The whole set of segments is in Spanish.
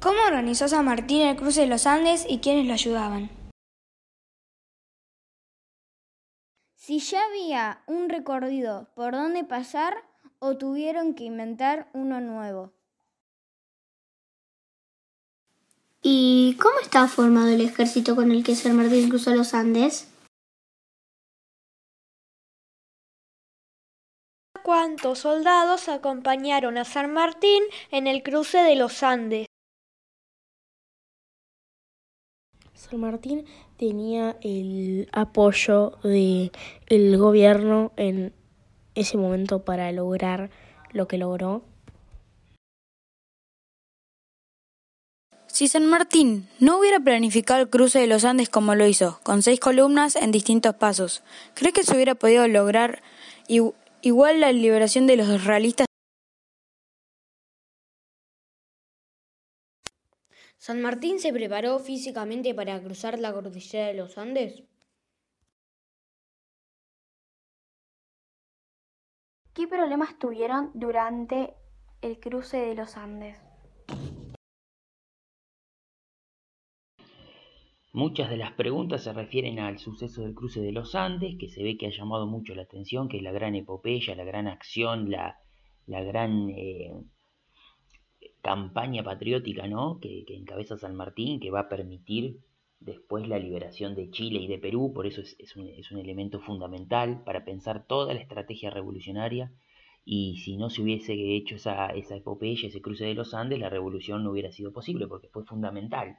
¿Cómo organizó San Martín el cruce de los Andes y quiénes lo ayudaban? Si ya había un recorrido por donde pasar o tuvieron que inventar uno nuevo. ¿Y cómo está formado el ejército con el que San Martín cruzó los Andes? ¿Cuántos soldados acompañaron a San Martín en el cruce de los Andes? San Martín tenía el apoyo del el gobierno en ese momento para lograr lo que logró. Si San Martín no hubiera planificado el cruce de los Andes como lo hizo, con seis columnas en distintos pasos, ¿cree que se hubiera podido lograr igual la liberación de los realistas? ¿San Martín se preparó físicamente para cruzar la cordillera de los Andes? ¿Qué problemas tuvieron durante el cruce de los Andes? Muchas de las preguntas se refieren al suceso del cruce de los Andes, que se ve que ha llamado mucho la atención, que es la gran epopeya, la gran acción, la, la gran eh, campaña patriótica ¿no? que, encabeza San Martín, que va a permitir después la liberación de Chile y de Perú, por eso es, un, elemento fundamental para pensar toda la estrategia revolucionaria, y si no se hubiese hecho esa, esa epopeya, ese cruce de los Andes, la revolución no hubiera sido posible, porque fue fundamental.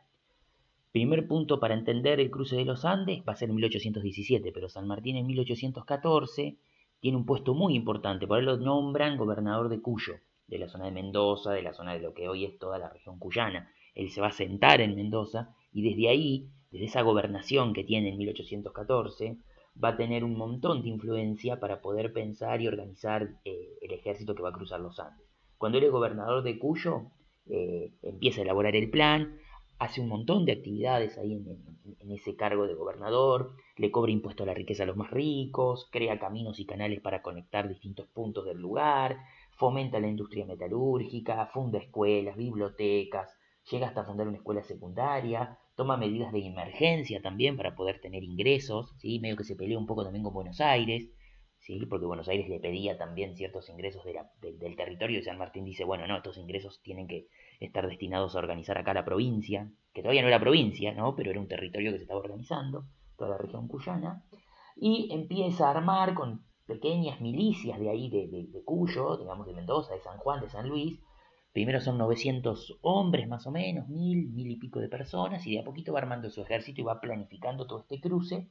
Primer punto para entender el cruce de los Andes va a ser en 1817, pero San Martín en 1814 tiene un puesto muy importante, por él lo nombran gobernador de Cuyo de la zona de Mendoza, de la zona de lo que hoy es toda la región cuyana. Él se va a sentar en Mendoza y desde ahí, desde esa gobernación que tiene en 1814, va a tener un montón de influencia para poder pensar y organizar eh, el ejército que va a cruzar los Andes. Cuando él es gobernador de Cuyo, eh, empieza a elaborar el plan, hace un montón de actividades ahí en, en, ese cargo de gobernador, le cobra impuesto a la riqueza a los más ricos, crea caminos y canales para conectar distintos puntos del lugar, fomenta la industria metalúrgica, funda escuelas, bibliotecas, llega hasta fundar una escuela secundaria, toma medidas de emergencia también para poder tener ingresos, ¿sí? medio que se pelea un poco también con Buenos Aires, ¿sí? porque Buenos Aires le pedía también ciertos ingresos del territorio y San Martín dice, bueno, no, estos ingresos tienen que estar destinados a organizar acá la provincia, que todavía no era provincia, ¿no? pero era un territorio que se estaba organizando, toda la región cuyana, y empieza a armar con pequeñas milicias de ahí, de, Cuyo, digamos de Mendoza, de San Juan, de San Luis. Primero son 900 hombres más o menos, mil, mil y pico de personas, y de a poquito va armando su ejército y va planificando todo este cruce,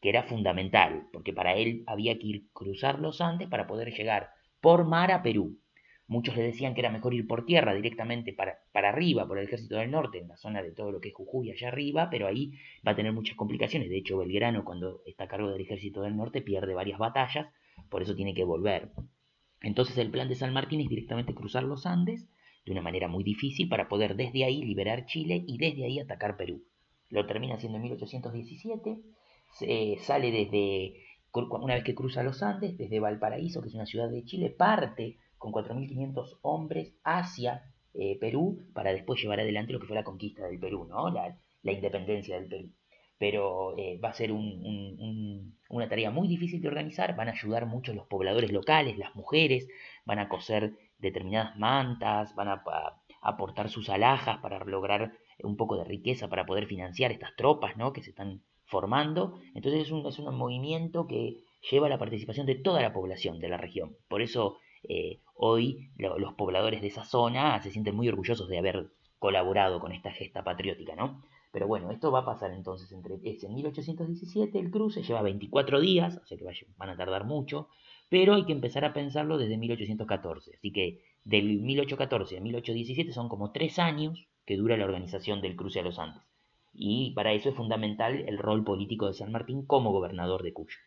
que era fundamental, porque para él había que ir cruzar los Andes para poder llegar por mar a Perú. Muchos le decían que era mejor ir por tierra directamente para, para arriba, por el ejército del norte, en la zona de todo lo que es Jujuy, allá arriba, pero ahí va a tener muchas complicaciones. De hecho, Belgrano, cuando está a cargo del ejército del norte, pierde varias batallas por eso tiene que volver. Entonces el plan de San Martín es directamente cruzar los Andes de una manera muy difícil para poder desde ahí liberar Chile y desde ahí atacar Perú. Lo termina haciendo en 1817, se sale desde, una vez que cruza los Andes, desde Valparaíso, que es una ciudad de Chile, parte con 4.500 hombres hacia eh, Perú para después llevar adelante lo que fue la conquista del Perú, ¿no? la, la independencia del Perú pero eh, va a ser una tarea muy difícil de organizar, van a ayudar mucho los pobladores locales, las mujeres, van a coser determinadas mantas, van a, aportar sus alhajas para lograr un poco de riqueza para poder financiar estas tropas ¿no? que se están formando. Entonces es un, es un movimiento que lleva a la participación de toda la población de la región. Por eso eh, hoy los pobladores de esa zona se sienten muy orgullosos de haber colaborado con esta gesta patriótica, ¿no? Pero bueno, esto va a pasar entonces entre es en 1817 el cruce, lleva 24 días, o sea que van a tardar mucho, pero hay que empezar a pensarlo desde 1814. Así que del 1814 a 1817 son como tres años que dura la organización del cruce a los Andes. Y para eso es fundamental el rol político de San Martín como gobernador de Cuyo.